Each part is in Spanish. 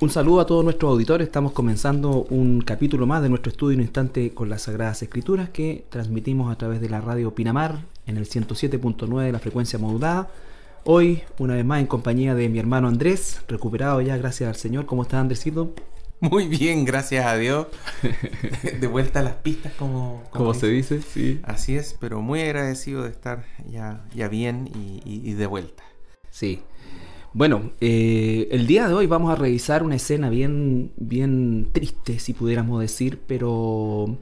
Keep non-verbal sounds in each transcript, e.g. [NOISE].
Un saludo a todos nuestros auditores. Estamos comenzando un capítulo más de nuestro estudio en un instante con las Sagradas Escrituras que transmitimos a través de la radio Pinamar en el 107.9 de la frecuencia modulada. Hoy, una vez más, en compañía de mi hermano Andrés, recuperado ya, gracias al Señor. ¿Cómo está Andresito? Muy bien, gracias a Dios. [LAUGHS] De vuelta a las pistas, como, como, se dice, sí. Así es, pero muy agradecido de estar ya, ya bien y de vuelta. Sí, bueno, eh, el día de hoy vamos a revisar una escena bien, bien triste, si pudiéramos decir, pero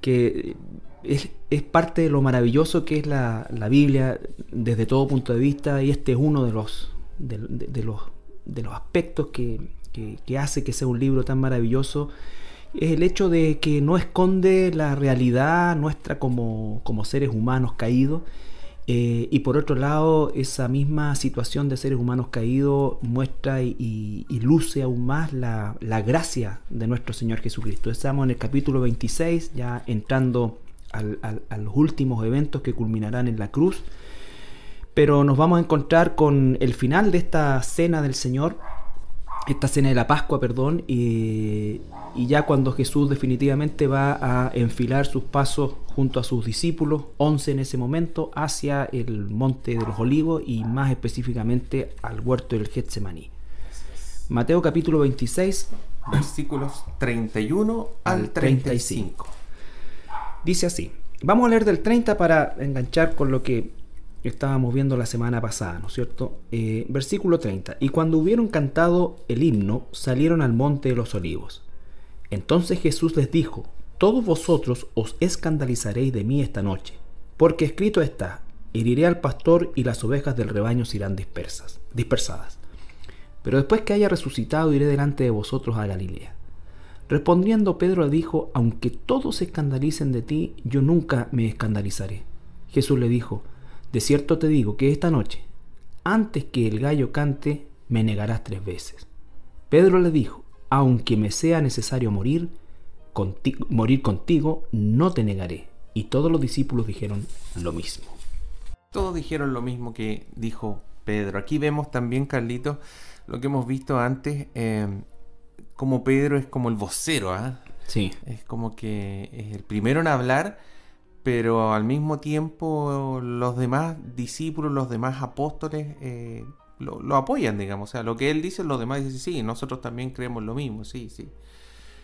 que es, parte de lo maravilloso que es la, Biblia desde todo punto de vista y este es uno de los, de, los, de los aspectos que, que, hace que sea un libro tan maravilloso es el hecho de que no esconde la realidad nuestra como, como seres humanos caídos eh, y por otro lado, esa misma situación de seres humanos caídos muestra y, luce aún más la, gracia de nuestro Señor Jesucristo. Estamos en el capítulo 26, ya entrando a los últimos eventos que culminarán en la cruz. Pero nos vamos a encontrar con el final de esta cena del Señor, esta cena de la Pascua, perdón, y, y ya cuando Jesús definitivamente va a enfilar sus pasos junto a sus discípulos, 11 en ese momento, hacia el monte de los olivos y más específicamente al huerto del Getsemaní. Mateo capítulo 26, versículos 31 al 35. Dice así, vamos a leer del 30 para enganchar con lo que estábamos viendo la semana pasada, ¿no es cierto? Eh, versículo 30. Y cuando hubieron cantado el himno, salieron al monte de los olivos. Entonces Jesús les dijo, Todos vosotros os escandalizaréis de mí esta noche, porque escrito está, heriré al pastor y las ovejas del rebaño serán dispersas, dispersadas. Pero después que haya resucitado iré delante de vosotros a Galilea. Respondiendo Pedro dijo, aunque todos se escandalicen de ti, yo nunca me escandalizaré. Jesús le dijo, de cierto te digo que esta noche, antes que el gallo cante, me negarás tres veces. Pedro le dijo, aunque me sea necesario morir, morir contigo, no te negaré. Y todos los discípulos dijeron lo mismo. Todos dijeron lo mismo que dijo Pedro. Aquí vemos también, Carlitos, lo que hemos visto antes, eh, como Pedro es como el vocero, ¿ah? Sí. Es como que es el primero en hablar, pero al mismo tiempo los demás discípulos, los demás apóstoles eh, lo, apoyan, digamos. O sea, lo que él dice, los demás dicen, sí, nosotros también creemos lo mismo, sí, sí.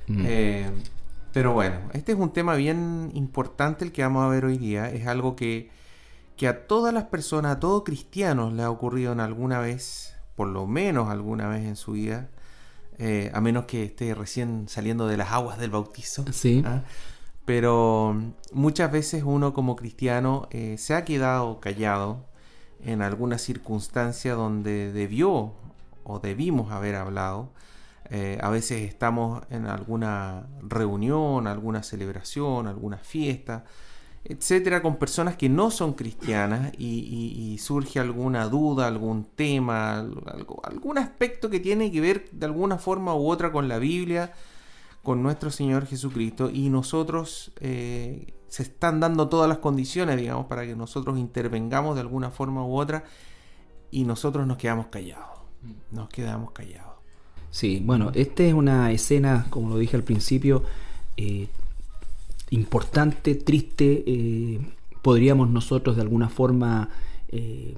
Mm. Eh, pero bueno, este es un tema bien importante el que vamos a ver hoy día. Es algo que, que a todas las personas, a todo cristianos le ha ocurrido en alguna vez, por lo menos alguna vez en su vida, eh, a menos que esté recién saliendo de las aguas del bautizo. Sí. ¿ah? Pero muchas veces uno como cristiano eh, se ha quedado callado en alguna circunstancia donde debió o debimos haber hablado. Eh, a veces estamos en alguna reunión, alguna celebración, alguna fiesta, etcétera, con personas que no son cristianas y, surge alguna duda, algún tema, algún aspecto que tiene que ver de alguna forma u otra con la Biblia, con nuestro Señor Jesucristo y nosotros eh, se están dando todas las condiciones, digamos, para que nosotros intervengamos de alguna forma u otra y nosotros nos quedamos callados. Nos quedamos callados. Sí, bueno, esta es una escena, como lo dije al principio, eh, importante, triste. Eh, podríamos nosotros de alguna forma eh,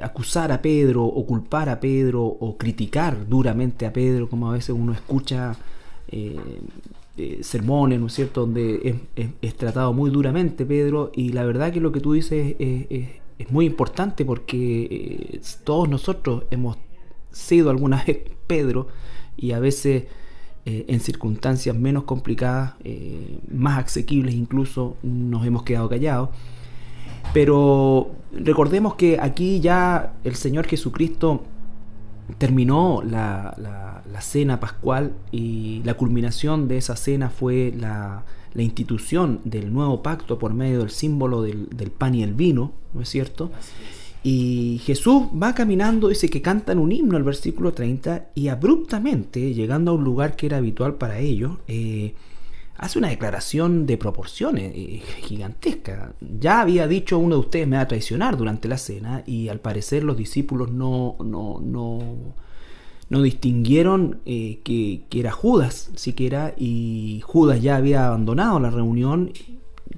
acusar a Pedro o culpar a Pedro o criticar duramente a Pedro, como a veces uno escucha eh, sermones, ¿no es cierto?, donde es, tratado muy duramente Pedro, y la verdad que lo que tú dices es, muy importante porque eh, todos nosotros hemos sido alguna vez [LAUGHS] Pedro y a veces eh, en circunstancias menos complicadas, más asequibles incluso, nos hemos quedado callados. Pero recordemos que aquí ya el Señor Jesucristo terminó la, cena pascual y la culminación de esa cena fue la, institución del nuevo pacto por medio del símbolo del, pan y el vino, ¿no es cierto? Y Jesús va caminando, dice que cantan un himno, el versículo 30, y abruptamente, llegando a un lugar que era habitual para ellos, eh, hace una declaración de proporciones eh, gigantesca. Ya había dicho uno de ustedes me va a traicionar durante la cena y al parecer los discípulos no, no, no, no distinguieron eh, que, era Judas siquiera y Judas ya había abandonado la reunión.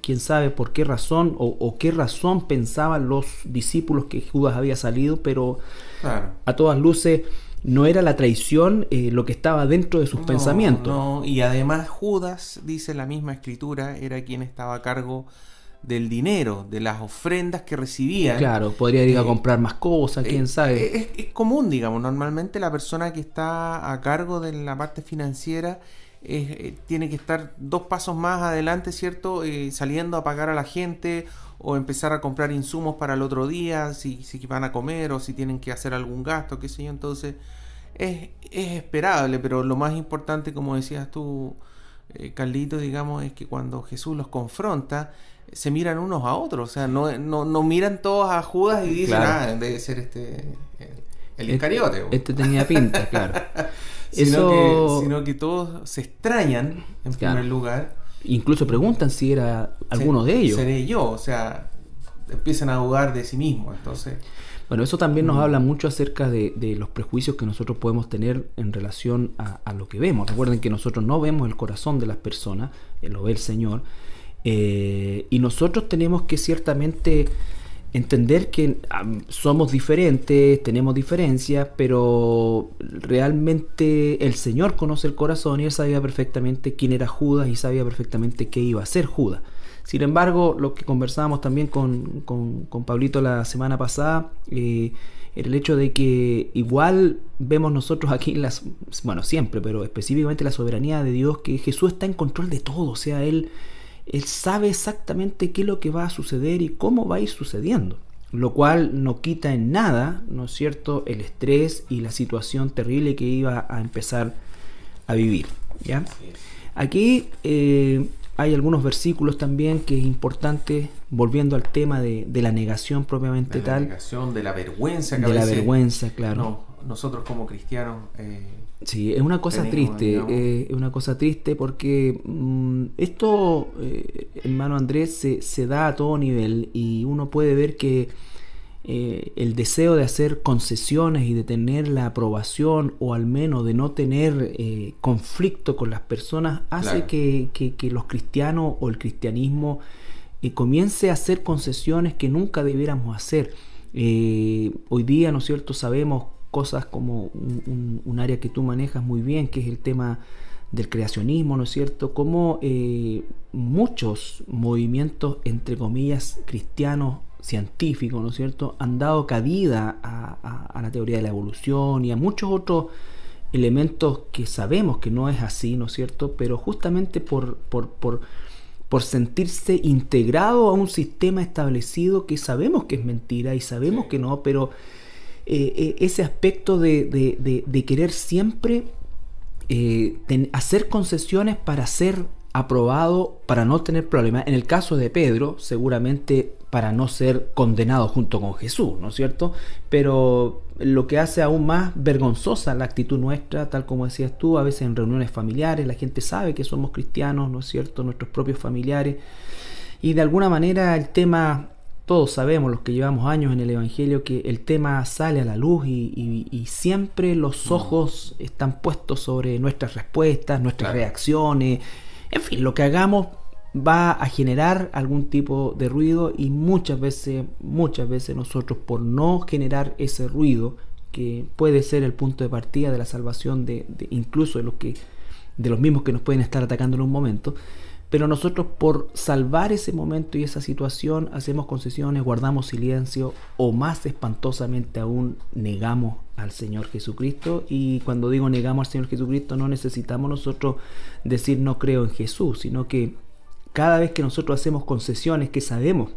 Quién sabe por qué razón o, qué razón pensaban los discípulos que Judas había salido, pero a todas luces no era la traición eh, lo que estaba dentro de sus pensamientos. y además Judas, dice la misma escritura, era quien estaba a cargo del dinero, de las ofrendas que recibían. Claro, podría ir a eh, comprar más cosas, quién eh, sabe. Es, común, digamos, normalmente la persona que está a cargo de la parte financiera tiene que estar dos pasos más adelante, ¿cierto? saliendo a pagar a la gente o empezar a comprar insumos para el otro día, si, si van a comer o si tienen que hacer algún gasto, qué sé yo. Entonces es, esperable, pero lo más importante, como decías tú, eh, Carlito, digamos, es que cuando Jesús los confronta, se miran unos a otros, o sea, no, no, miran todos a Judas y dicen, ah, debe ser este el este, Iscariote. Este, tenía pinta, claro. [LAUGHS] sino, que, sino que todos se extrañan, en primer lugar, Incluso preguntan si era alguno de ellos. Seré yo, o sea, empiezan a dudar de sí mismos, entonces... Bueno, eso también nos mm. habla mucho acerca de, los prejuicios que nosotros podemos tener en relación a, lo que vemos. Recuerden que nosotros no vemos el corazón de las personas, eh, lo ve el Señor, eh, y nosotros tenemos que ciertamente entender que somos diferentes, tenemos diferencias, pero realmente el Señor conoce el corazón y él sabía perfectamente quién era Judas y sabía perfectamente qué iba a ser Judas. Sin embargo, lo que conversábamos también con, con, Pablito la semana pasada, eh, era el hecho de que igual vemos nosotros aquí, las, bueno, siempre, pero específicamente la soberanía de Dios, que Jesús está en control de todo, o sea, Él él sabe exactamente qué es lo que va a suceder y cómo va a ir sucediendo, lo cual no quita en nada, ¿no es cierto?, el estrés y la situación terrible que iba a empezar a vivir. ¿ya? Aquí eh, hay algunos versículos también que es importante, volviendo al tema de, la negación propiamente de tal. La negación, de la vergüenza que De la vergüenza, claro. nosotros como cristianos... Eh, Sí, es una cosa triste, eh, es una cosa triste porque mm, esto, eh, hermano Andrés, se, se, da a todo nivel y uno puede ver que eh, el deseo de hacer concesiones y de tener la aprobación o al menos de no tener conflicto con las personas hace que, que, los cristianos o el cristianismo comience a hacer concesiones que nunca debiéramos hacer. hoy día, ¿no es cierto?, sabemos cosas como un, área que tú manejas muy bien, que es el tema del creacionismo, ¿no es cierto? Como eh, muchos movimientos, entre comillas, cristianos, científicos, ¿no es cierto?, han dado cabida a, la teoría de la evolución y a muchos otros elementos que sabemos que no es así, ¿no es cierto?, pero justamente por, por, por, por sentirse integrado a un sistema establecido que sabemos que es mentira y sabemos que no, pero eh, eh, ese aspecto de, querer siempre eh, hacer concesiones para ser aprobado, para no tener problemas. En el caso de Pedro, seguramente para no ser condenado junto con Jesús, ¿no es cierto? Pero lo que hace aún más vergonzosa la actitud nuestra, tal como decías tú, a veces en reuniones familiares, la gente sabe que somos cristianos, ¿no es cierto? Nuestros propios familiares. Y de alguna manera el tema todos sabemos, los que llevamos años en el Evangelio, que el tema sale a la luz y, siempre los mm. ojos están puestos sobre nuestras respuestas, nuestras reacciones. En fin, lo que hagamos va a generar algún tipo de ruido y muchas veces, muchas veces nosotros por no generar ese ruido, que puede ser el punto de partida de la salvación de, incluso de los que de los mismos que nos pueden estar atacando en un momento, pero nosotros por salvar ese momento y esa situación hacemos concesiones, guardamos silencio o más espantosamente aún negamos al Señor Jesucristo. Y cuando digo negamos al Señor Jesucristo no necesitamos nosotros decir no creo en Jesús, sino que cada vez que nosotros hacemos concesiones que sabemos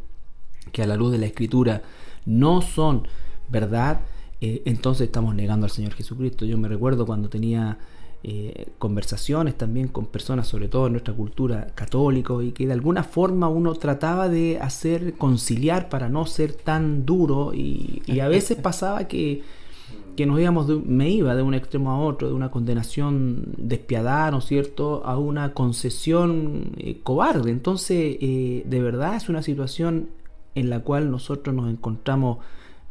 que a la luz de la Escritura no son verdad, eh, entonces estamos negando al Señor Jesucristo. Yo me recuerdo cuando tenía eh, conversaciones también con personas, sobre todo en nuestra cultura católica, y que de alguna forma uno trataba de hacer conciliar para no ser tan duro, y, a veces [LAUGHS] pasaba que, que nos íbamos, me iba de un extremo a otro, de una condenación despiadada, ¿no es cierto?, a una concesión eh, cobarde. Entonces, eh, de verdad es una situación en la cual nosotros nos encontramos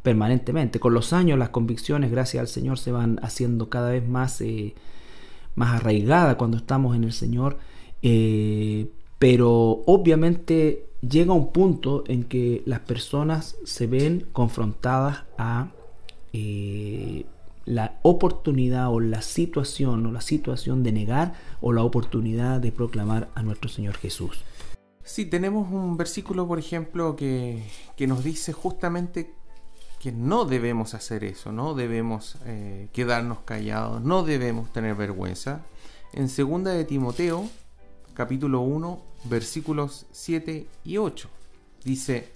permanentemente. Con los años las convicciones, gracias al Señor, se van haciendo cada vez más, eh, más arraigadas cuando estamos en el Señor. Pero obviamente llega un punto en que las personas se ven confrontadas a eh, la oportunidad o la situación o la situación de negar o la oportunidad de proclamar a nuestro Señor Jesús. Sí, tenemos un versículo, por ejemplo, que, nos dice justamente que no debemos hacer eso, no debemos eh, quedarnos callados, no debemos tener vergüenza. En 2 de Timoteo, capítulo 1, versículos 7 y 8, dice,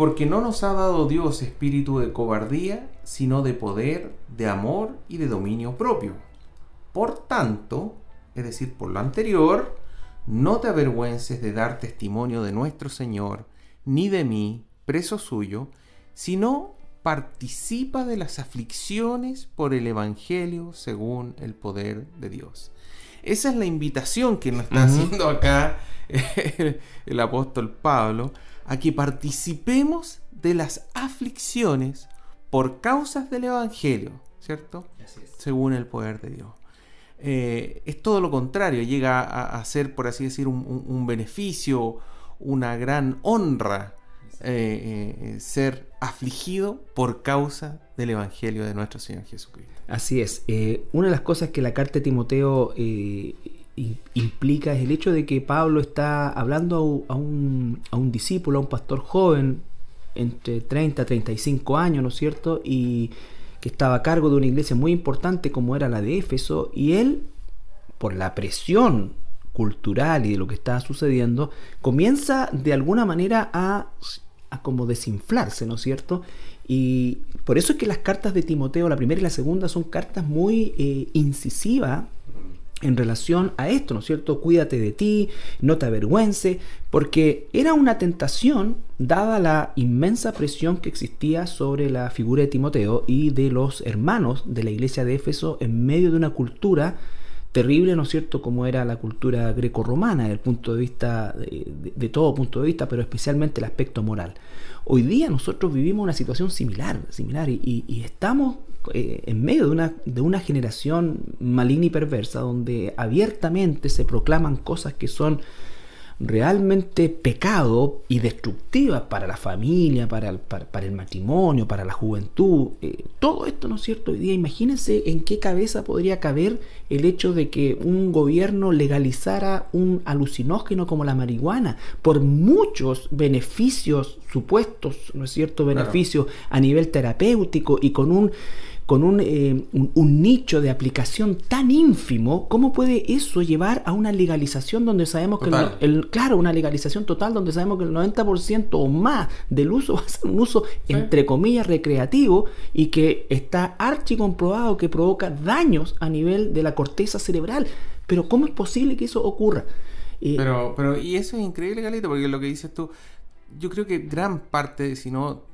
porque no nos ha dado Dios espíritu de cobardía, sino de poder, de amor y de dominio propio. Por tanto, es decir, por lo anterior, no te avergüences de dar testimonio de nuestro Señor, ni de mí, preso suyo, sino participa de las aflicciones por el Evangelio según el poder de Dios. Esa es la invitación que nos está haciendo acá [LAUGHS] el apóstol Pablo a que participemos de las aflicciones por causas del Evangelio, ¿cierto? Según el poder de Dios. Eh, es todo lo contrario, llega a, ser, por así decir, un, beneficio, una gran honra eh, eh, ser afligido por causa del Evangelio de nuestro Señor Jesucristo. Así es. una de las cosas que la carta de Timoteo implica es el hecho de que Pablo está hablando a un, a un discípulo, a un pastor joven, entre 30 y 35 años, ¿no es cierto? Y que estaba a cargo de una iglesia muy importante como era la de Éfeso, y él, por la presión cultural y de lo que estaba sucediendo, comienza de alguna manera a, a como desinflarse, ¿no es cierto? Y por eso es que las cartas de Timoteo, la primera y la segunda, son cartas muy eh, incisivas en relación a esto, ¿no es cierto? Cuídate de ti, no te avergüence, porque era una tentación dada la inmensa presión que existía sobre la figura de Timoteo y de los hermanos de la iglesia de Éfeso en medio de una cultura terrible, ¿no es cierto?, como era la cultura grecorromana desde el punto de vista, de, todo punto de vista, pero especialmente el aspecto moral. Hoy día nosotros vivimos una situación similar, similar y estamos eh, en medio de una, de una generación maligna y perversa donde abiertamente se proclaman cosas que son realmente pecado y destructivas para la familia, para el, para, el matrimonio, para la juventud. Eh, todo esto, ¿no es cierto? Hoy día imagínense en qué cabeza podría caber el hecho de que un gobierno legalizara un alucinógeno como la marihuana por muchos beneficios supuestos, ¿no es cierto? Beneficios a nivel terapéutico y con un con eh, un, nicho de aplicación tan ínfimo, ¿cómo puede eso llevar a una legalización donde sabemos que, el, claro, una legalización total donde sabemos que el 90% o más del uso [LAUGHS] va a ser un uso, entre comillas, recreativo y que está archi comprobado que provoca daños a nivel de la corteza cerebral? Pero ¿cómo es posible que eso ocurra? Eh, pero, pero, y eso es increíble, Galito, porque lo que dices tú, yo creo que gran parte, si no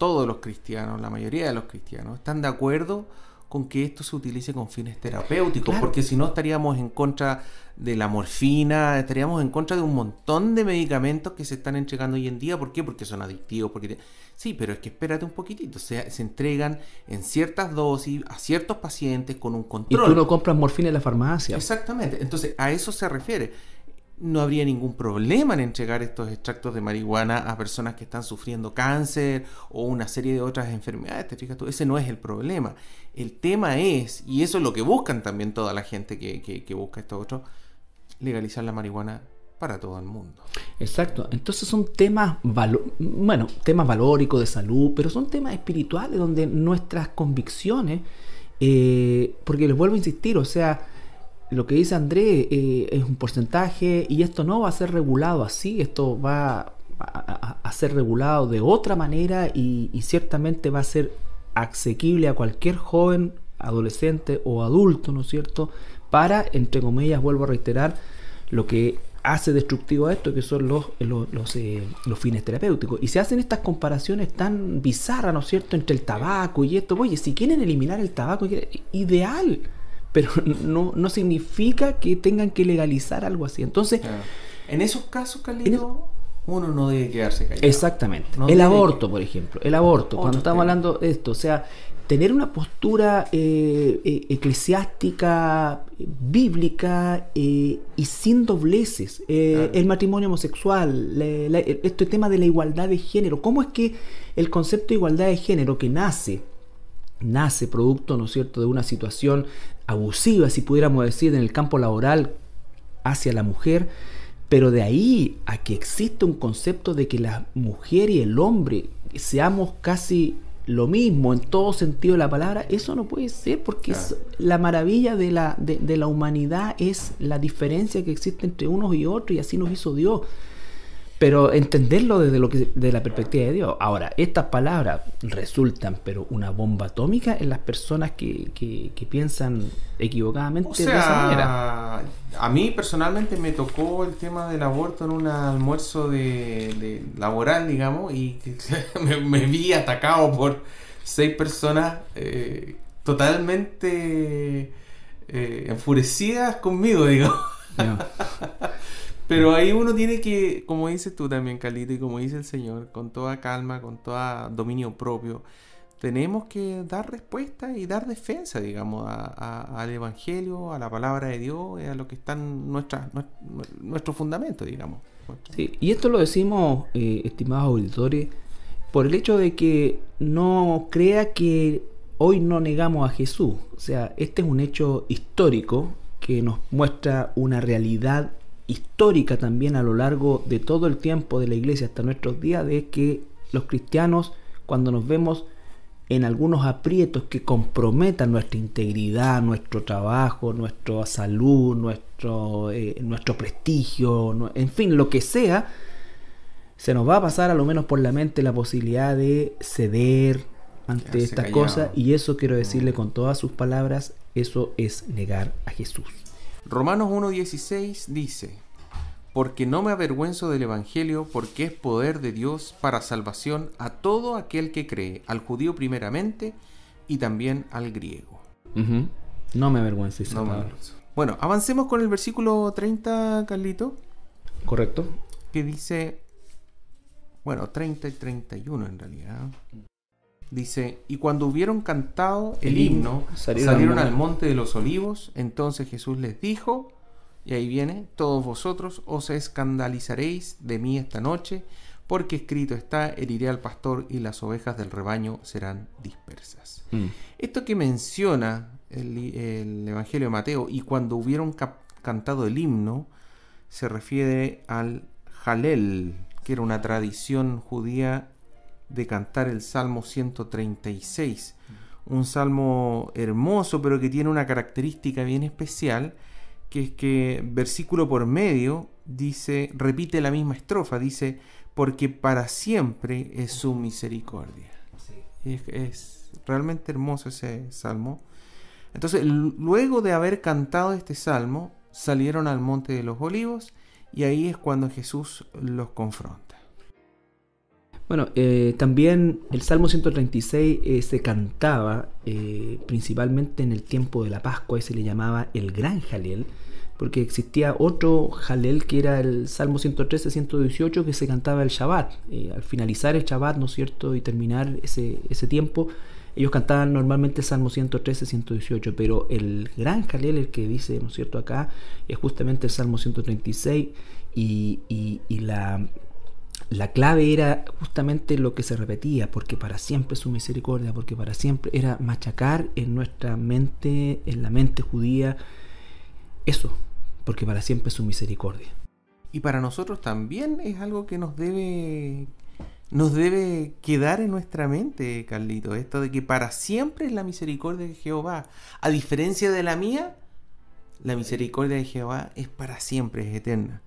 todos los cristianos, la mayoría de los cristianos, están de acuerdo con que esto se utilice con fines terapéuticos, porque si no estaríamos en contra de la morfina, estaríamos en contra de un montón de medicamentos que se están entregando hoy en día. ¿Por qué? Porque son adictivos. Porque Sí, pero es que espérate un poquitito. Se, se entregan en ciertas dosis a ciertos pacientes con un control. Y tú no compras morfina en la farmacia. Exactamente. Entonces, a eso se refiere no habría ningún problema en entregar estos extractos de marihuana a personas que están sufriendo cáncer o una serie de otras enfermedades. ¿Te fijas tú? Ese no es el problema. El tema es, y eso es lo que buscan también toda la gente que, busca esto otro, legalizar la marihuana para todo el mundo. Exacto. Entonces son temas, bueno, temas valóricos de salud, pero son temas espirituales donde nuestras convicciones, eh, porque les vuelvo a insistir, o sea, lo que dice André eh, es un porcentaje y esto no va a ser regulado así, esto va a, ser regulado de otra manera y, ciertamente va a ser asequible a cualquier joven, adolescente o adulto, ¿no es cierto? Para, entre comillas, vuelvo a reiterar, lo que hace destructivo a esto, que son los, los, eh, los, fines terapéuticos. Y se hacen estas comparaciones tan bizarras, ¿no es cierto?, entre el tabaco y esto. Oye, si quieren eliminar el tabaco, ideal pero [LAUGHS] no, no significa que tengan que legalizar algo así. Entonces, en esos casos, Carlito, uno no debe quedarse callado. Exactamente. el aborto, por ejemplo. El aborto, cuando estamos hablando de esto. O sea, tener una postura eh, eh, eclesiástica, bíblica eh, y sin dobleces. El matrimonio homosexual, este tema de la igualdad de género. ¿Cómo es que el concepto de igualdad de género que nace, nace producto, ¿no es cierto?, de una situación abusiva, si pudiéramos decir, en el campo laboral hacia la mujer, pero de ahí a que existe un concepto de que la mujer y el hombre seamos casi lo mismo en todo sentido de la palabra, eso no puede ser porque es la maravilla de la, de, la humanidad es la diferencia que existe entre unos y otros y así nos hizo Dios. Pero entenderlo desde lo que de la perspectiva de Dios. Ahora, estas palabras resultan, pero una bomba atómica en las personas que, que, piensan equivocadamente de esa manera. A mí personalmente me tocó el tema del aborto en un almuerzo de, laboral, digamos, y [LAUGHS] me, vi atacado por seis personas eh, totalmente eh, enfurecidas conmigo, [LAUGHS] digamos. Pero ahí uno tiene que, como dices tú también, Carlito, y como dice el Señor, con toda calma, con todo dominio propio, tenemos que dar respuesta y dar defensa, digamos, al Evangelio, a la palabra de Dios, a lo que están nuestras, nuestro fundamento, digamos. Sí, y esto lo decimos, eh, estimados auditores, por el hecho de que no crea que hoy no negamos a Jesús. O sea, este es un hecho histórico que nos muestra una realidad histórica también a lo largo de todo el tiempo de la iglesia hasta nuestros días de que los cristianos cuando nos vemos en algunos aprietos que comprometan nuestra integridad, nuestro trabajo, nuestra salud, nuestro, eh, nuestro prestigio, en fin, lo que sea, se nos va a pasar a lo menos por la mente la posibilidad de ceder ante estas cosas y eso quiero decirle con todas sus palabras, eso es negar a Jesús. Romanos 1.16 dice, porque no me avergüenzo del Evangelio, porque es poder de Dios para salvación a todo aquel que cree, al judío primeramente y también al griego. No me avergüenzo. Bueno, avancemos con el versículo 30, Carlito. Correcto. Que dice, bueno, 30 y 31 en realidad. Dice, y cuando hubieron cantado el, himno, salieron, al monte de los olivos, entonces Jesús les dijo, y ahí viene, todos vosotros os escandalizaréis de mí esta noche, porque escrito está, heriré al pastor y las ovejas del rebaño serán dispersas. Mm. Esto que menciona el, Evangelio de Mateo, y cuando hubieron cantado el himno, se refiere al Jalel, que era una tradición judía de cantar el Salmo 136. Un salmo hermoso, pero que tiene una característica bien especial, que es que versículo por medio dice, repite la misma estrofa, dice, porque para siempre es su misericordia. Es, realmente hermoso ese salmo. Entonces, luego de haber cantado este salmo, salieron al monte de los olivos y ahí es cuando Jesús los confronta. Bueno, eh, también el Salmo 136 eh, se cantaba eh, principalmente en el tiempo de la Pascua y se le llamaba el Gran Jalel, porque existía otro Jalel que era el Salmo 113-118 que se cantaba el Shabbat. al finalizar el Shabbat, ¿no es cierto? Y terminar ese, ese tiempo, ellos cantaban normalmente el Salmo 113-118, pero el Gran Jalel, el que dice, ¿no es cierto? Acá, es justamente el Salmo 136 y, y, y la la clave era justamente lo que se repetía, porque para siempre su misericordia, porque para siempre era machacar en nuestra mente, en la mente judía, eso, porque para siempre su misericordia. Y para nosotros también es algo que nos debe nos debe quedar en nuestra mente, Carlito, esto de que para siempre es la misericordia de Jehová. A diferencia de la mía, la misericordia de Jehová es para siempre, es eterna.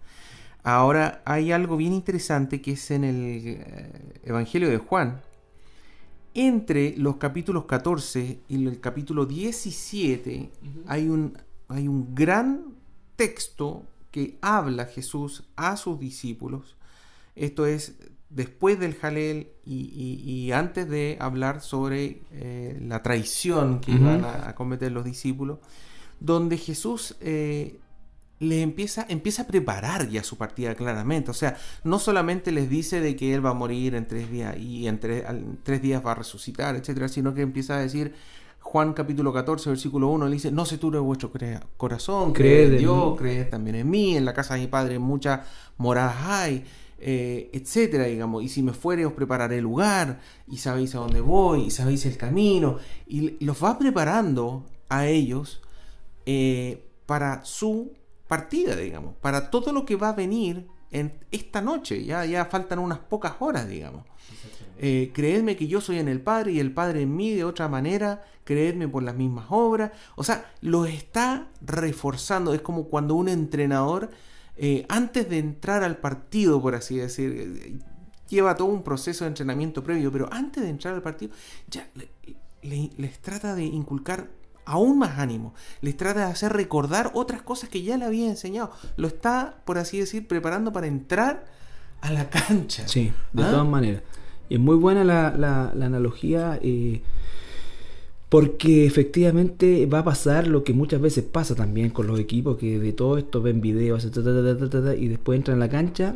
Ahora hay algo bien interesante que es en el eh, Evangelio de Juan. Entre los capítulos 14 y el capítulo 17 hay, un, hay un gran texto que habla Jesús a sus discípulos. Esto es después del Jalel y, antes de hablar sobre eh, la traición que iban a, cometer los discípulos, donde Jesús eh, le empieza, empieza a preparar ya su partida claramente. O sea, no solamente les dice de que él va a morir en tres días y en tres, días va a resucitar, etcétera, sino que empieza a decir, Juan capítulo 14, versículo 1, le dice, no se turbe vuestro corazón, creed en Dios, creed también en mí, en la casa de mi Padre muchas moradas hay, eh, etcétera, digamos, y si me fuere os prepararé el lugar, y sabéis a dónde voy, y sabéis el camino, y los va preparando a ellos eh, para su partida, digamos, para todo lo que va a venir en esta noche. Ya, ya faltan unas pocas horas, digamos. Eh, creedme que yo soy en el Padre y el Padre en mí de otra manera, creedme por las mismas obras. O sea, lo está reforzando. Es como cuando un entrenador, eh, antes de entrar al partido, por así decir, eh, lleva todo un proceso de entrenamiento previo, pero antes de entrar al partido, ya les trata de inculcar aún más ánimo, les trata de hacer recordar otras cosas que ya le había enseñado. Lo está, por así decir, preparando para entrar a la cancha. Sí, de ¿Ah? todas maneras. Es muy buena la, analogía. Eh, porque efectivamente va a pasar lo que muchas veces pasa también con los equipos que de todo esto ven videos y después entran a la cancha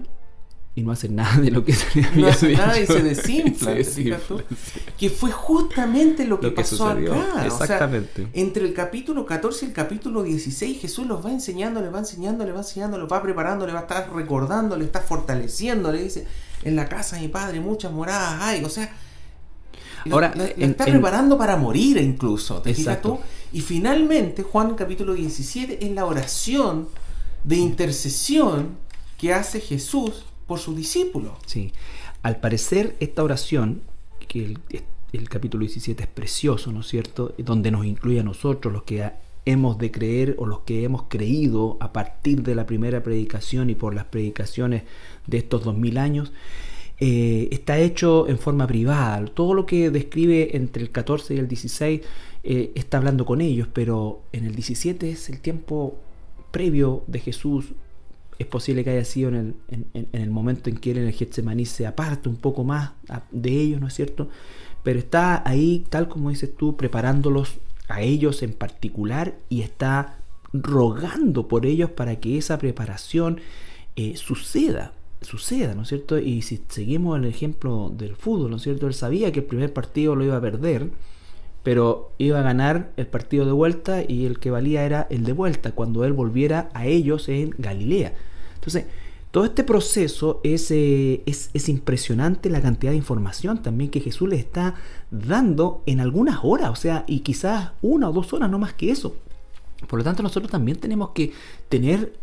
y no hace nada de lo que [LAUGHS] se le no hace nada y se desinfla, [LAUGHS] que fue justamente lo que, pasó acá exactamente. entre el capítulo 14 y el capítulo 16 Jesús los va enseñando le va enseñando le va enseñando los va preparando le va a estar recordando le está fortaleciendo le dice en la casa de mi padre muchas moradas hay o sea Ahora, le, está preparando para morir incluso, ¿te fijas tú? Y finalmente, Juan capítulo 17 es la oración de intercesión que hace Jesús por su discípulo. Sí. Al parecer, esta oración, que el, capítulo 17 es precioso, ¿no es cierto? Donde nos incluye a nosotros, los que hemos de creer o los que hemos creído a partir de la primera predicación y por las predicaciones de estos dos mil años, eh, está hecho en forma privada. Todo lo que describe entre el 14 y el 16 eh, está hablando con ellos, pero en el 17 es el tiempo previo de Jesús es posible que haya sido en el, momento en que él en el Getsemaní se aparte un poco más de ellos, ¿no es cierto? Pero está ahí, tal como dices tú, preparándolos a ellos en particular y está rogando por ellos para que esa preparación eh, suceda, suceda, ¿no es cierto? Y si seguimos el ejemplo del fútbol, ¿no es cierto? Él sabía que el primer partido lo iba a perder, pero iba a ganar el partido de vuelta y el que valía era el de vuelta, cuando él volviera a ellos en Galilea. Entonces, todo este proceso es, eh, es, es, impresionante la cantidad de información también que Jesús le está dando en algunas horas, o sea, y quizás una o dos horas, no más que eso. Por lo tanto, nosotros también tenemos que tener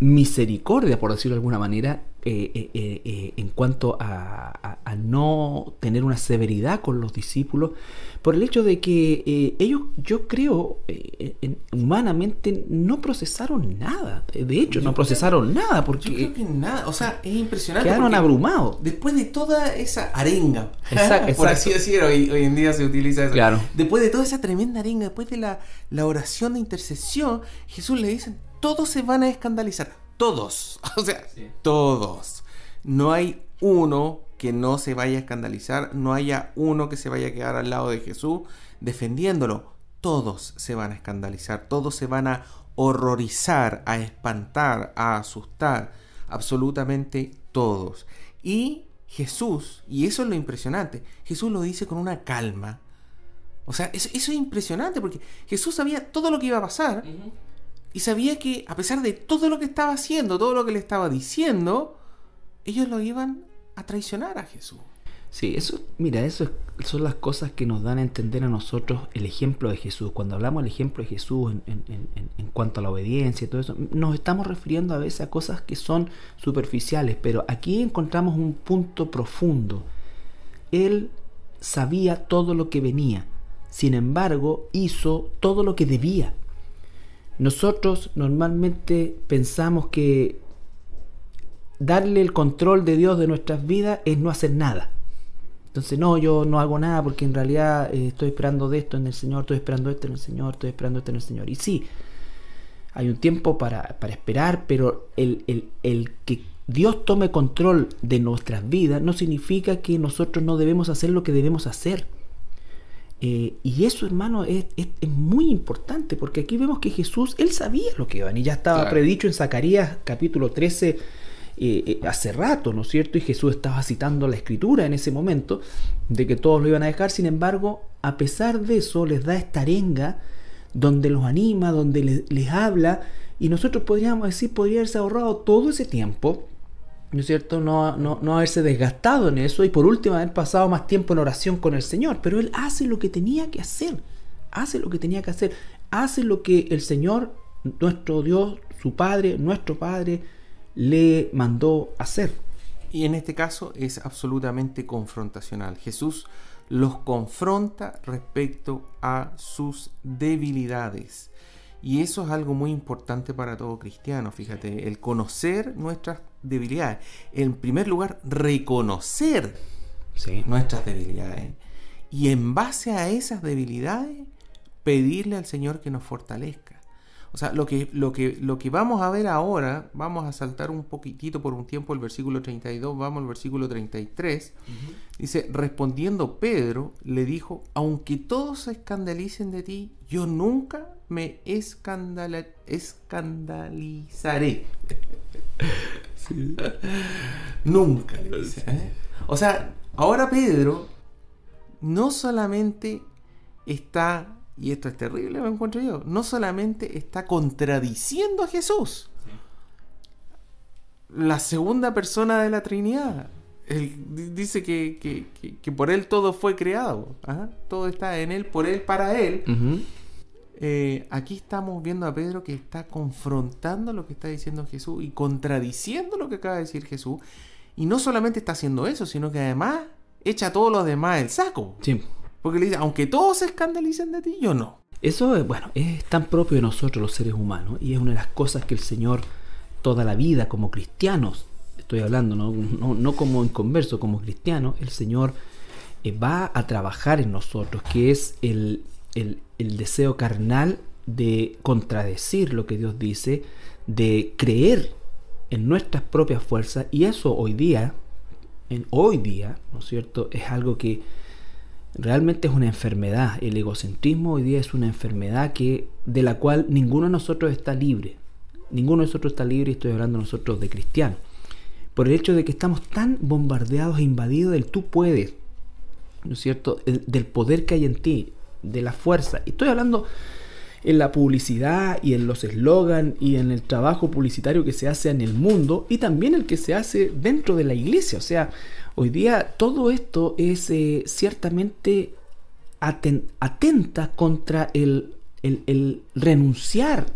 misericordia, por decirlo de alguna manera, eh, eh, eh, en cuanto a, no tener una severidad con los discípulos, por el hecho de que ellos, yo creo, humanamente no procesaron nada. De hecho, no procesaron nada porque... Yo creo que nada, o sea, es impresionante. Quedaron abrumados. Después de toda esa arenga, [LAUGHS] por así decirlo, hoy, hoy, en día se utiliza eso. Claro. Después de toda esa tremenda arenga, después de la, la oración de intercesión, Jesús le dice, todos se van a escandalizar. Todos. [LAUGHS] O sea, todos. No hay uno que no se vaya a escandalizar, no haya uno que se vaya a quedar al lado de Jesús defendiéndolo. Todos se van a escandalizar, todos se van a horrorizar, a espantar, a asustar. Absolutamente todos. Y Jesús, y eso es lo impresionante, Jesús lo dice con una calma. O sea, eso, es impresionante porque Jesús sabía todo lo que iba a pasar. Y sabía que a pesar de todo lo que estaba haciendo, todo lo que le estaba diciendo, ellos lo iban a traicionar a Jesús. Sí, eso, mira, eso son las cosas que nos dan a entender a nosotros el ejemplo de Jesús. Cuando hablamos del ejemplo de Jesús en, en, cuanto a la obediencia y todo eso, nos estamos refiriendo a veces a cosas que son superficiales, pero aquí encontramos un punto profundo. Él sabía todo lo que venía, sin embargo, hizo todo lo que debía. Nosotros normalmente pensamos que darle el control de Dios de nuestras vidas es no hacer nada. Entonces, no, yo no hago nada porque en realidad eh, estoy esperando de esto en el Señor, estoy esperando esto en el Señor, estoy esperando esto en el Señor. Y sí, hay un tiempo para, esperar, pero el, el que Dios tome control de nuestras vidas no significa que nosotros no debemos hacer lo que debemos hacer. Eh, y eso, hermano, es, muy importante, porque aquí vemos que Jesús, él sabía lo que iban, y ya estaba predicho en Zacarías capítulo 13 eh, eh, hace rato, ¿no es cierto? Y Jesús estaba citando la escritura en ese momento de que todos lo iban a dejar, sin embargo, a pesar de eso, les da esta arenga donde los anima, donde les habla, y nosotros podríamos decir, podría haberse ahorrado todo ese tiempo ¿no es cierto? No, no, haberse desgastado en eso y por último haber pasado más tiempo en oración con el Señor. Pero Él hace lo que tenía que hacer, hace lo que tenía que hacer, hace lo que el Señor, nuestro Dios, su Padre, nuestro Padre, le mandó hacer. Y en este caso es absolutamente confrontacional. Jesús los confronta respecto a sus debilidades. Y eso es algo muy importante para todo cristiano, fíjate, el conocer nuestras debilidades. En primer lugar, reconocer nuestras debilidades. Y en base a esas debilidades, pedirle al Señor que nos fortalezca. O sea, lo que, lo, que, lo que vamos a ver ahora, vamos a saltar un poquitito por un tiempo el versículo 32, vamos al versículo 33. Dice, respondiendo Pedro, le dijo, aunque todos se escandalicen de ti, yo nunca me escandalizaré. [LAUGHS] nunca. ¿eh? O sea, ahora Pedro no solamente está y esto es terrible, me encuentro yo, no solamente está contradiciendo a Jesús, la segunda persona de la Trinidad. Él dice que, por Él todo fue creado, ¿ah? todo está en Él, por Él, para Él. Eh, aquí estamos viendo a Pedro que está confrontando lo que está diciendo Jesús y contradiciendo lo que acaba de decir Jesús. Y no solamente está haciendo eso, sino que además echa a todos los demás el saco. Sí. Porque le dice, aunque todos se escandalicen de ti, yo no. Eso, bueno, es tan propio de nosotros los seres humanos y es una de las cosas que el Señor toda la vida como cristianos, estoy hablando, no, no, como inconverso, como cristianos, el Señor eh, va a trabajar en nosotros, que es el, el, el deseo carnal de contradecir lo que Dios dice, de creer en nuestras propias fuerzas y eso hoy día, en hoy día, ¿no es cierto?, es algo que Realmente es una enfermedad. El egocentrismo hoy día es una enfermedad que, de la cual ninguno de nosotros está libre. Ninguno de nosotros está libre, y estoy hablando nosotros de cristianos. Por el hecho de que estamos tan bombardeados e invadidos del tú puedes, ¿no es cierto? del poder que hay en ti, de la fuerza. Y estoy hablando en la publicidad y en los eslogans y en el trabajo publicitario que se hace en el mundo y también el que se hace dentro de la iglesia. O sea, hoy día todo esto es eh, ciertamente atenta contra el, renunciar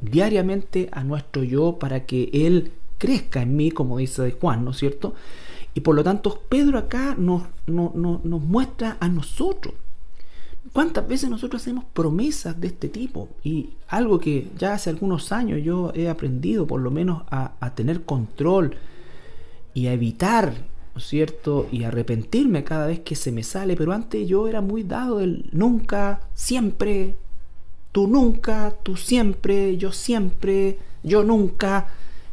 diariamente a nuestro yo para que Él crezca en mí, como dice Juan, ¿no es cierto? Y por lo tanto, Pedro acá nos, nos muestra a nosotros ¿Cuántas veces nosotros hacemos promesas de este tipo? Y algo que ya hace algunos años yo he aprendido por lo menos a, tener control y a evitar, ¿no es cierto? Y arrepentirme cada vez que se me sale, pero antes yo era muy dado del nunca, siempre, tú nunca, tú siempre, yo siempre, yo nunca.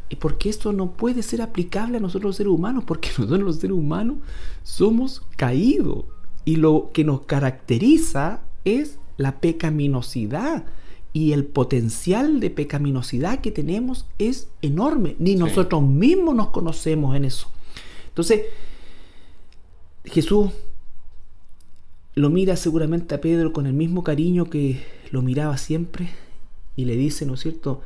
Y porque esto no puede ser aplicable a nosotros los seres humanos, porque [LAUGHS] nosotros los seres humanos somos caídos y lo que nos caracteriza es la pecaminosidad. Y el potencial de pecaminosidad que tenemos es enorme. Ni nosotros mismos nos conocemos en eso. Entonces, Jesús lo mira seguramente a Pedro con el mismo cariño que lo miraba siempre y le dice, ¿no es cierto?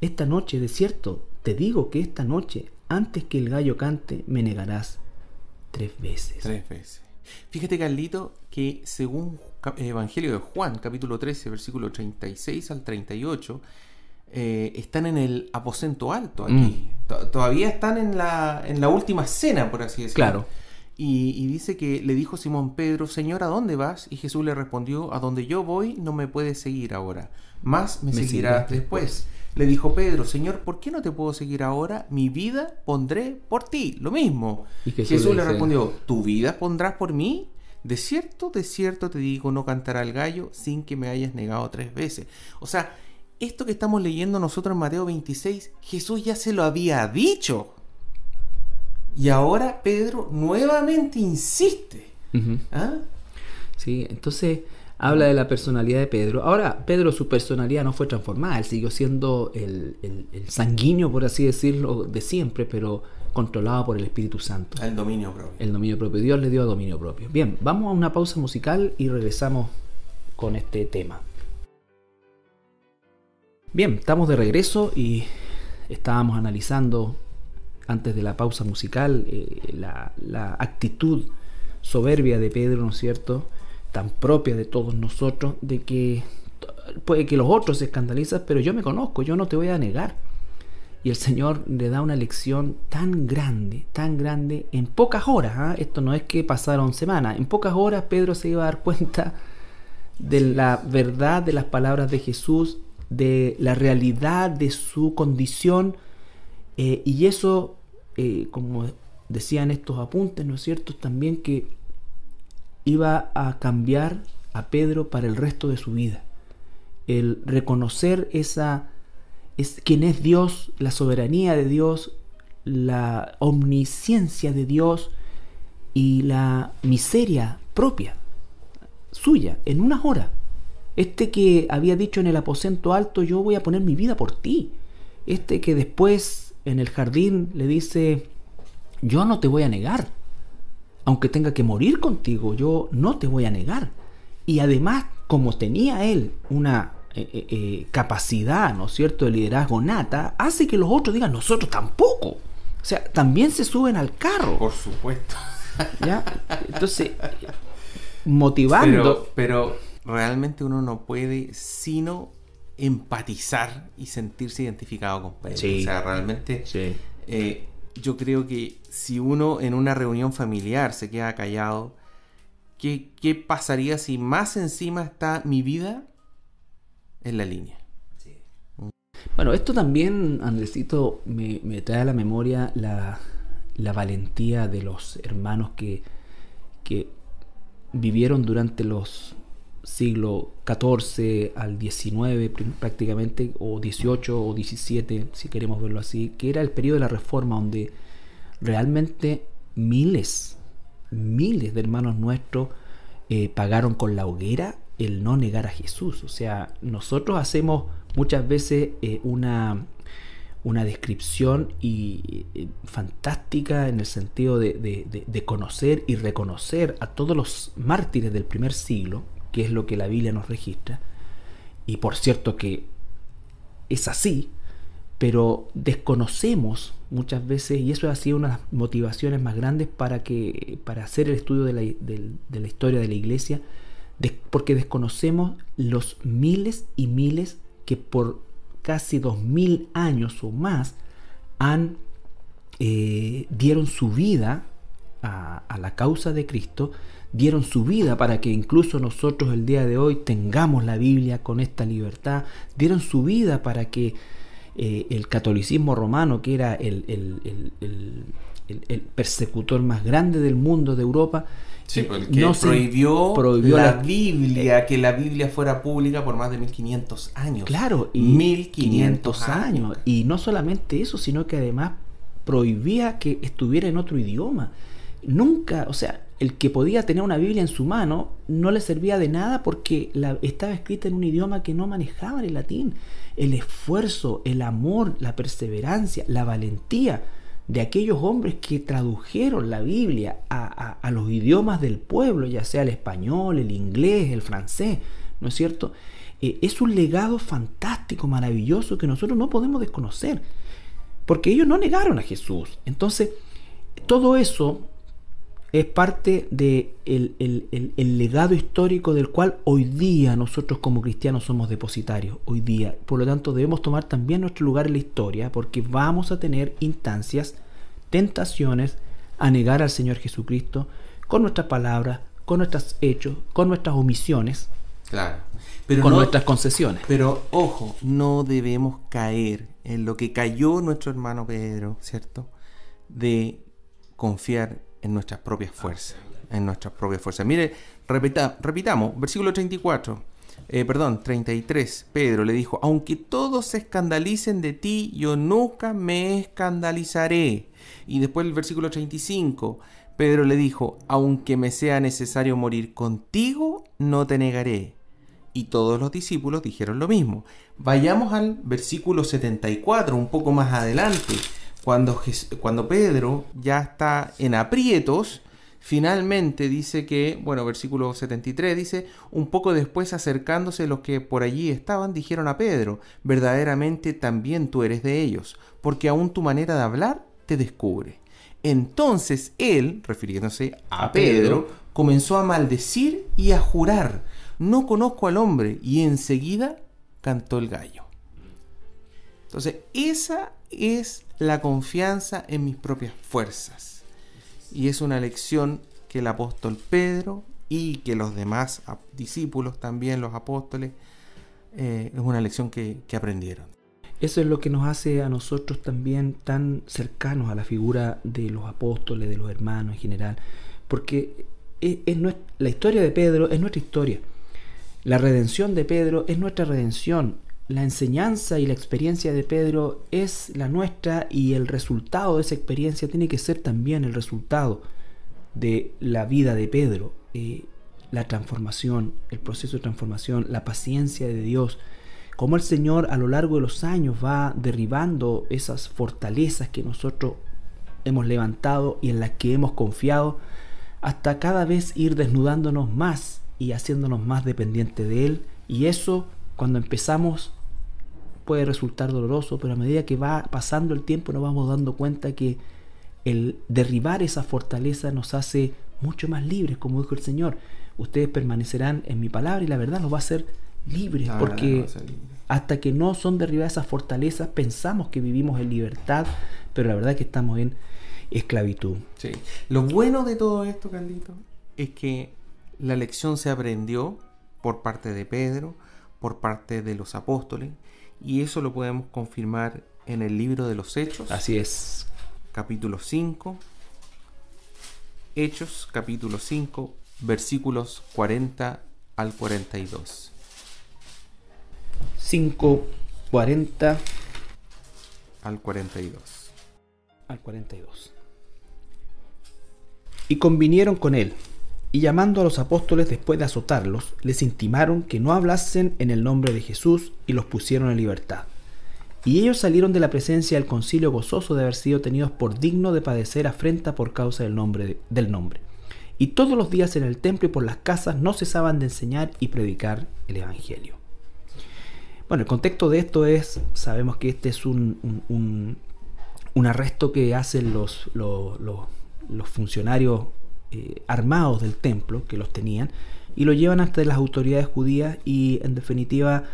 Esta noche, de cierto, te digo que esta noche, antes que el gallo cante, me negarás tres veces. Tres veces. Fíjate, Carlito, que según Evangelio de Juan, capítulo 13, versículo 36 al 38, eh, están en el aposento alto aquí. Mm. Todavía están en la, en la última cena, por así decirlo. Claro. Y, dice que le dijo Simón Pedro, Señor, ¿a dónde vas? Y Jesús le respondió, a donde yo voy no me puedes seguir ahora, más me, seguirás después. Le dijo Pedro, Señor, ¿por qué no te puedo seguir ahora? Mi vida pondré por ti. Lo mismo. Y Jesús, le respondió, ¿tu vida pondrás por mí? De cierto, de cierto te digo, no cantará el gallo sin que me hayas negado tres veces. O sea, esto que estamos leyendo nosotros en Mateo 26, Jesús ya se lo había dicho. Y ahora Pedro nuevamente insiste. ¿Ah? ¿sí? Entonces habla de la personalidad de Pedro. Ahora, Pedro, su personalidad no fue transformada, él siguió siendo el, el sanguíneo, por así decirlo, de siempre, pero controlado por el Espíritu Santo. El dominio propio. El dominio propio. Dios le dio dominio propio. Bien, vamos a una pausa musical y regresamos con este tema. Bien, estamos de regreso y estábamos analizando antes de la pausa musical eh, la, actitud soberbia de Pedro, ¿no es cierto? Tan propia de todos nosotros, de que puede que los otros se escandalizan, pero yo me conozco, yo no te voy a negar. Y el Señor le da una lección tan grande, tan grande, en pocas horas. ¿ah? Esto no es que pasaron semanas, en pocas horas Pedro se iba a dar cuenta de la verdad de las palabras de Jesús de la realidad de su condición eh, y eso, eh, como decían estos apuntes, ¿no es cierto?, también que iba a cambiar a Pedro para el resto de su vida. El reconocer esa, es, quién es Dios, la soberanía de Dios, la omnisciencia de Dios y la miseria propia suya en unas horas. Este que había dicho en el aposento alto, yo voy a poner mi vida por ti. Este que después en el jardín le dice, yo no te voy a negar. Aunque tenga que morir contigo, yo no te voy a negar. Y además, como tenía él una eh, eh, eh, capacidad, ¿no es cierto?, de liderazgo nata, hace que los otros digan, nosotros tampoco. O sea, también se suben al carro. Por supuesto. ¿Ya? Entonces, motivando. pero realmente uno no puede sino empatizar y sentirse identificado con Pedro. O sea, realmente eh, yo creo que si uno en una reunión familiar se queda callado, ¿qué, qué pasaría si más encima está mi vida en la línea? Bueno, esto también, Andresito, me, me trae a la memoria la, la, valentía de los hermanos que, que vivieron durante los siglo XIV al XIX prácticamente, o XVIII o XVII, si queremos verlo así, que era el periodo de la Reforma donde realmente miles, miles de hermanos nuestros eh, pagaron con la hoguera el no negar a Jesús. O sea, nosotros hacemos muchas veces eh, una, una descripción y, eh, fantástica en el sentido de conocer y reconocer a todos los mártires del primer siglo, que es lo que la Biblia nos registra. Y por cierto que es así, pero desconocemos muchas veces, y eso ha sido una de las motivaciones más grandes para, que, para hacer el estudio de la, de, la historia de la iglesia, porque desconocemos los miles y miles que por casi dos mil años o más han, eh, dieron su vida a, a la causa de Cristo dieron su vida para que incluso nosotros el día de hoy tengamos la Biblia con esta libertad, dieron su vida para que eh, el catolicismo romano, que era el, persecutor más grande del mundo, de Europa, eh, no prohibió, prohibió la, Biblia, que la Biblia fuera pública por más de 1500 años. Claro, y 1500 años. Y no solamente eso, sino que además prohibía que estuviera en otro idioma. Nunca, o sea, el que podía tener una Biblia en su mano no le servía de nada porque la, estaba escrita en un idioma que no manejaba el latín. El esfuerzo, el amor, la perseverancia, la valentía de aquellos hombres que tradujeron la Biblia a, los idiomas del pueblo, ya sea el español, el inglés, el francés, ¿no es cierto? Eh, es un legado fantástico, maravilloso que nosotros no podemos desconocer, porque ellos no negaron a Jesús. Entonces, todo eso es parte del de el, legado histórico del cual hoy día nosotros como cristianos somos depositarios, hoy día. Por lo tanto, debemos tomar también nuestro lugar en la historia porque vamos a tener instancias, tentaciones a negar al Señor Jesucristo con nuestras palabras, con nuestros hechos, con nuestras omisiones, claro. pero con nuestras concesiones. Pero ojo, no debemos caer en lo que cayó nuestro hermano Pedro, ¿cierto? De confiar en nuestras propias fuerzas. En nuestras propias fuerzas. Mire, repitamos, versículo 34. Eh, perdón, 33. Pedro le dijo, aunque todos se escandalicen de ti, yo nunca me escandalizaré. Y después el versículo 35. Pedro le dijo, aunque me sea necesario morir contigo, no te negaré. Y todos los discípulos dijeron lo mismo. Vayamos al versículo 74, un poco más adelante, cuando, cuando Pedro ya está en aprietos, finalmente dice que, bueno, versículo 73 dice, un poco después acercándose los que por allí estaban, dijeron a Pedro, verdaderamente también tú eres de ellos, porque aún tu manera de hablar te descubre. Entonces él, refiriéndose a, Pedro, comenzó a maldecir y a jurar, no conozco al hombre, y enseguida cantó el gallo. Entonces, esa es la confianza en mis propias fuerzas. Y es una lección que el apóstol Pedro y que los demás discípulos, también los apóstoles, eh, es una lección que aprendieron. Eso es lo que nos hace a nosotros también tan cercanos a la figura de los apóstoles, de los hermanos en general, porque es, la historia de Pedro es nuestra historia. La redención de Pedro es nuestra redención. La enseñanza y la experiencia de Pedro es la nuestra y el resultado de esa experiencia tiene que ser también el resultado de la vida de Pedro. Eh, la transformación, el proceso de transformación, la paciencia de Dios, cómo el Señor a lo largo de los años va derribando esas fortalezas que nosotros hemos levantado y en las que hemos confiado, hasta cada vez ir desnudándonos más y haciéndonos más dependientes de Él. Y eso, cuando empezamos, puede resultar doloroso, pero a medida que va pasando el tiempo nos vamos dando cuenta que el derribar esa fortaleza nos hace mucho más libres, como dijo el Señor. Ustedes permanecerán en mi palabra y la verdad nos va a hacer libres, porque hasta que no son derribadas esas fortalezas pensamos que vivimos en libertad, pero la verdad es que estamos en esclavitud. Sí. Lo bueno de todo esto, Carlito, es que la lección se aprendió por parte de Pedro, por parte de los apóstoles, y eso lo podemos confirmar en el libro de los Hechos. Así es. Capítulo 5. Hechos, capítulo 5, versículos 40 al 42. 5.40 al 42. Al 42. Y convinieron con él, y llamando a los apóstoles después de azotarlos, les intimaron que no hablasen en el nombre de Jesús y los pusieron en libertad. Y ellos salieron de la presencia del concilio gozoso de haber sido tenidos por digno de padecer afrenta por causa del nombre, del nombre. Y todos los días en el templo y por las casas no cesaban de enseñar y predicar el Evangelio. Bueno, el contexto de esto es, sabemos que este es un, un, arresto que hacen los, los, funcionarios eh, armados del templo, que los tenían, y lo llevan ante las autoridades judías y en definitiva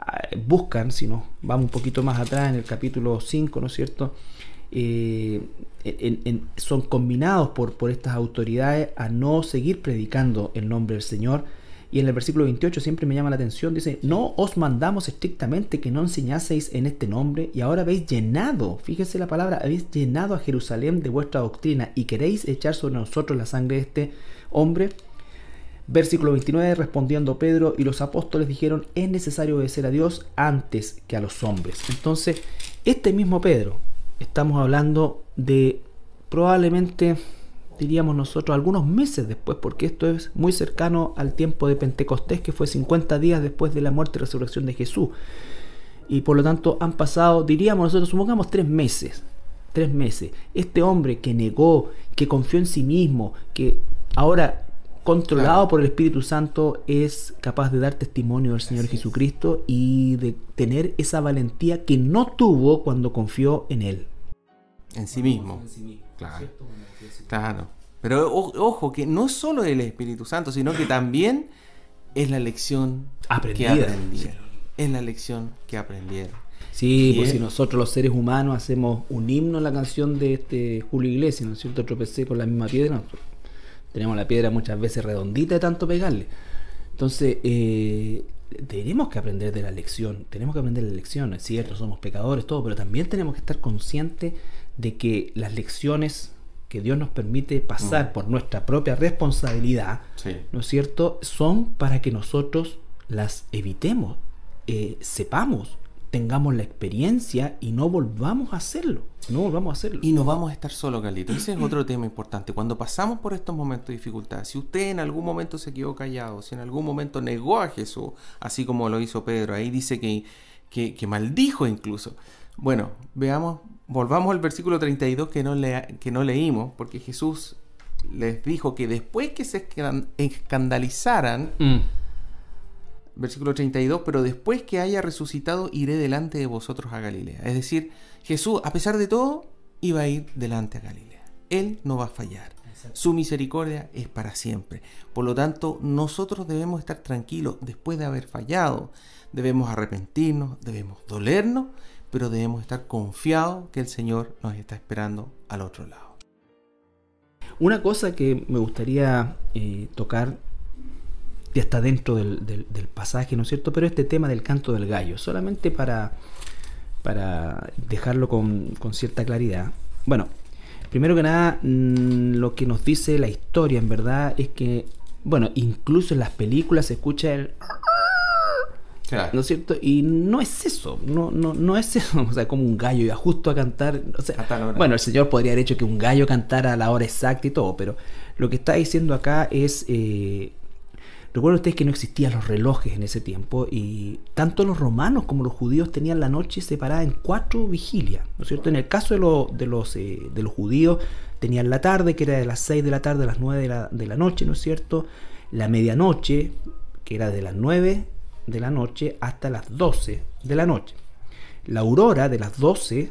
ah, buscan, si nos vamos un poquito más atrás en el capítulo 5, ¿no es cierto? Eh, son combinados por, por estas autoridades a no seguir predicando el nombre del Señor, y en el versículo 28 siempre me llama la atención, dice, no os mandamos estrictamente que no enseñaseis en este nombre y ahora habéis llenado, fíjese la palabra, habéis llenado a Jerusalén de vuestra doctrina y queréis echar sobre nosotros la sangre de este hombre. Versículo 29, respondiendo Pedro y los apóstoles dijeron, es necesario obedecer a Dios antes que a los hombres. Entonces, este mismo Pedro, estamos hablando de probablemente diríamos nosotros, algunos meses después, porque esto es muy cercano al tiempo de Pentecostés, que fue 50 días después de la muerte y resurrección de Jesús. Y por lo tanto han pasado, diríamos nosotros, supongamos tres meses. Tres meses. Este hombre que negó, que confió en sí mismo, que ahora controlado por el Espíritu Santo es capaz de dar testimonio del Señor Jesucristo y de tener esa valentía que no tuvo cuando confió en Él. En sí mismo. Claro. Claro. Pero ojo, que no solo el Espíritu Santo, sino que también es la lección que aprendieron. Es la lección que aprendieron. Sí, pues si nosotros los seres humanos hacemos un himno en la canción de este Julio Iglesias, ¿no es cierto? Tropecé con la misma piedra. Tenemos la piedra muchas veces redondita de tanto pegarle. Entonces, eh, tenemos que aprender de la lección. Tenemos que aprender de la lección. Es cierto, somos pecadores, todo, pero también tenemos que estar conscientes de que las lecciones que Dios nos permite pasar mm. por nuestra propia responsabilidad, ¿no es cierto?, son para que nosotros las evitemos, eh, sepamos tengamos la experiencia y no volvamos a hacerlo. No volvamos a hacerlo. Y no vamos a estar solos, Carlito. Ese es [CLEARS THROAT] otro tema importante. Cuando pasamos por estos momentos de dificultad, si usted en algún momento se quedó callado, si en algún momento negó a Jesús, así como lo hizo Pedro, ahí dice que, que, maldijo incluso. Bueno, veamos, volvamos al versículo 32 que no, le, que no leímos, porque Jesús les dijo que después que se escandalizaran, mm versículo 32, pero después que haya resucitado iré delante de vosotros a Galilea. Es decir, Jesús, a pesar de todo, iba a ir delante a Galilea. Él no va a fallar. Su misericordia es para siempre. Por lo tanto, nosotros debemos estar tranquilos después de haber fallado. Debemos arrepentirnos, debemos dolernos, pero debemos estar confiados que el Señor nos está esperando al otro lado. Una cosa que me gustaría eh, tocar ya está dentro del, pasaje, ¿no es cierto? Pero este tema del canto del gallo, solamente para, para dejarlo con, cierta claridad. Bueno, primero que nada, mm, lo que nos dice la historia, en verdad, es que, bueno, incluso en las películas se escucha el... ¿No es cierto? Y no es eso, no, no, no es eso, [LAUGHS] o sea, como un gallo iba justo a cantar, bueno, el Señor podría haber hecho que un gallo cantara a la hora exacta y todo, pero lo que está diciendo acá es eh, Recuerden ustedes que no existían los relojes en ese tiempo y tanto los romanos como los judíos tenían la noche separada en cuatro vigilias, ¿no es cierto? En el caso de, los, eh, de los judíos tenían la tarde, que era de las 6 de la tarde a las 9 de la, de la noche, ¿no es cierto? La medianoche, que era de las 9 de la noche hasta las 12 de la noche. La aurora de las 12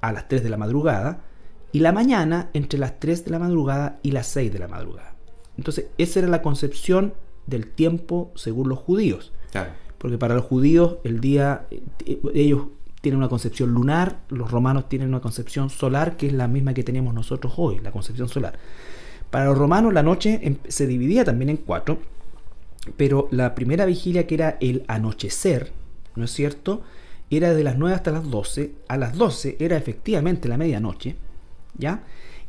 a las 3 de la madrugada y la mañana entre las 3 de la madrugada y las 6 de la madrugada. Entonces, esa era la concepción del tiempo según los judíos. Porque para los judíos el día, eh, ellos tienen una concepción lunar, los romanos tienen una concepción solar que es la misma que tenemos nosotros hoy, la concepción solar. Para los romanos la noche em, se dividía también en cuatro, pero la primera vigilia que era el anochecer, ¿no es cierto? Era de las 9 hasta las 12, a las 12 era efectivamente la medianoche, ¿ya?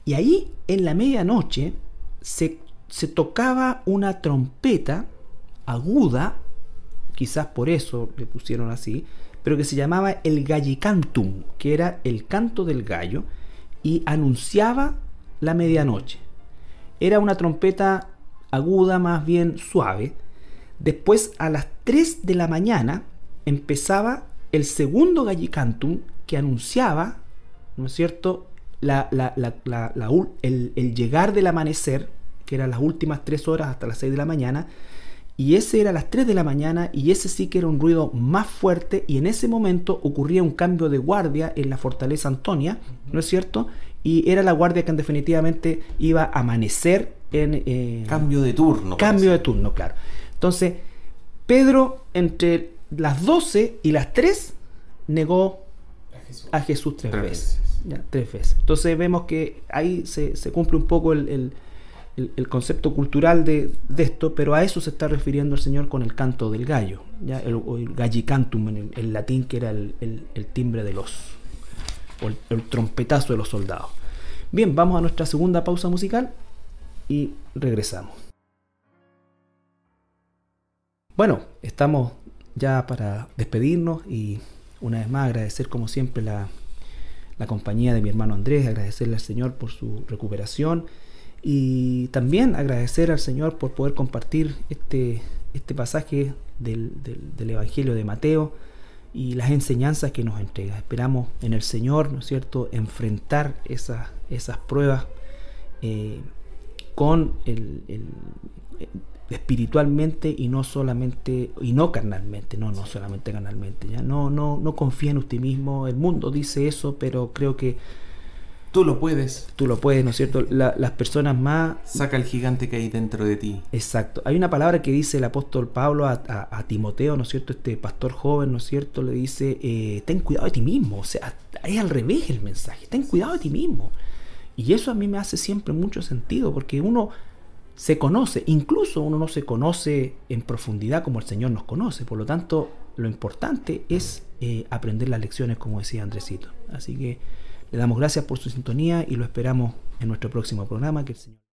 Y ahí en la medianoche se se tocaba una trompeta aguda, quizás por eso le pusieron así, pero que se llamaba el gallicantum, que era el canto del gallo, y anunciaba la medianoche. Era una trompeta aguda, más bien suave. Después, a las 3 de la mañana, empezaba el segundo gallicantum que anunciaba, ¿no es cierto?, la, el, el llegar del amanecer que eran las últimas tres horas hasta las 6 de la mañana, y ese era a las 3 de la mañana y ese sí que era un ruido más fuerte y en ese momento ocurría un cambio de guardia en la fortaleza Antonia, ¿no es cierto? Y era la guardia que definitivamente iba a amanecer en... Eh, cambio de turno. Cambio de turno, claro. Entonces, Pedro entre las 12 y las 3 negó a Jesús, tres, veces. tres veces. Entonces vemos que ahí se, cumple un poco el el, concepto cultural de, esto, pero a eso se está refiriendo el Señor con el canto del gallo, ¿ya? El, o el gallicantum en el, latín, que era el, timbre de los, o el, trompetazo de los soldados. Bien, vamos a nuestra segunda pausa musical y regresamos. Bueno, estamos ya para despedirnos y una vez más agradecer como siempre la, la compañía de mi hermano Andrés, agradecerle al Señor por su recuperación y también agradecer al Señor por poder compartir este, este pasaje del, Evangelio de Mateo y las enseñanzas que nos entrega. Esperamos en el Señor, ¿no es cierto?, enfrentar esas, esas pruebas eh, con el, espiritualmente y no solamente y no carnalmente, no, no solamente carnalmente, ya no, no, no confía en usted mismo. El mundo dice eso, pero creo que Tú lo puedes. Tú lo puedes, ¿no es cierto? las personas más... Saca el gigante que hay dentro de ti. Exacto. Hay una palabra que dice el apóstol Pablo a, Timoteo, ¿no es cierto? Este pastor joven, ¿no es cierto? Le dice, eh, ten cuidado de ti mismo. O sea, es al revés el mensaje. Ten cuidado de ti mismo. Y eso a mí me hace siempre mucho sentido, porque uno se conoce, incluso uno no se conoce en profundidad como el Señor nos conoce. Por lo tanto, lo importante es eh, aprender las lecciones, como decía Andresito. Así que... Le damos gracias por su sintonía y lo esperamos en nuestro próximo programa. Que el Señor...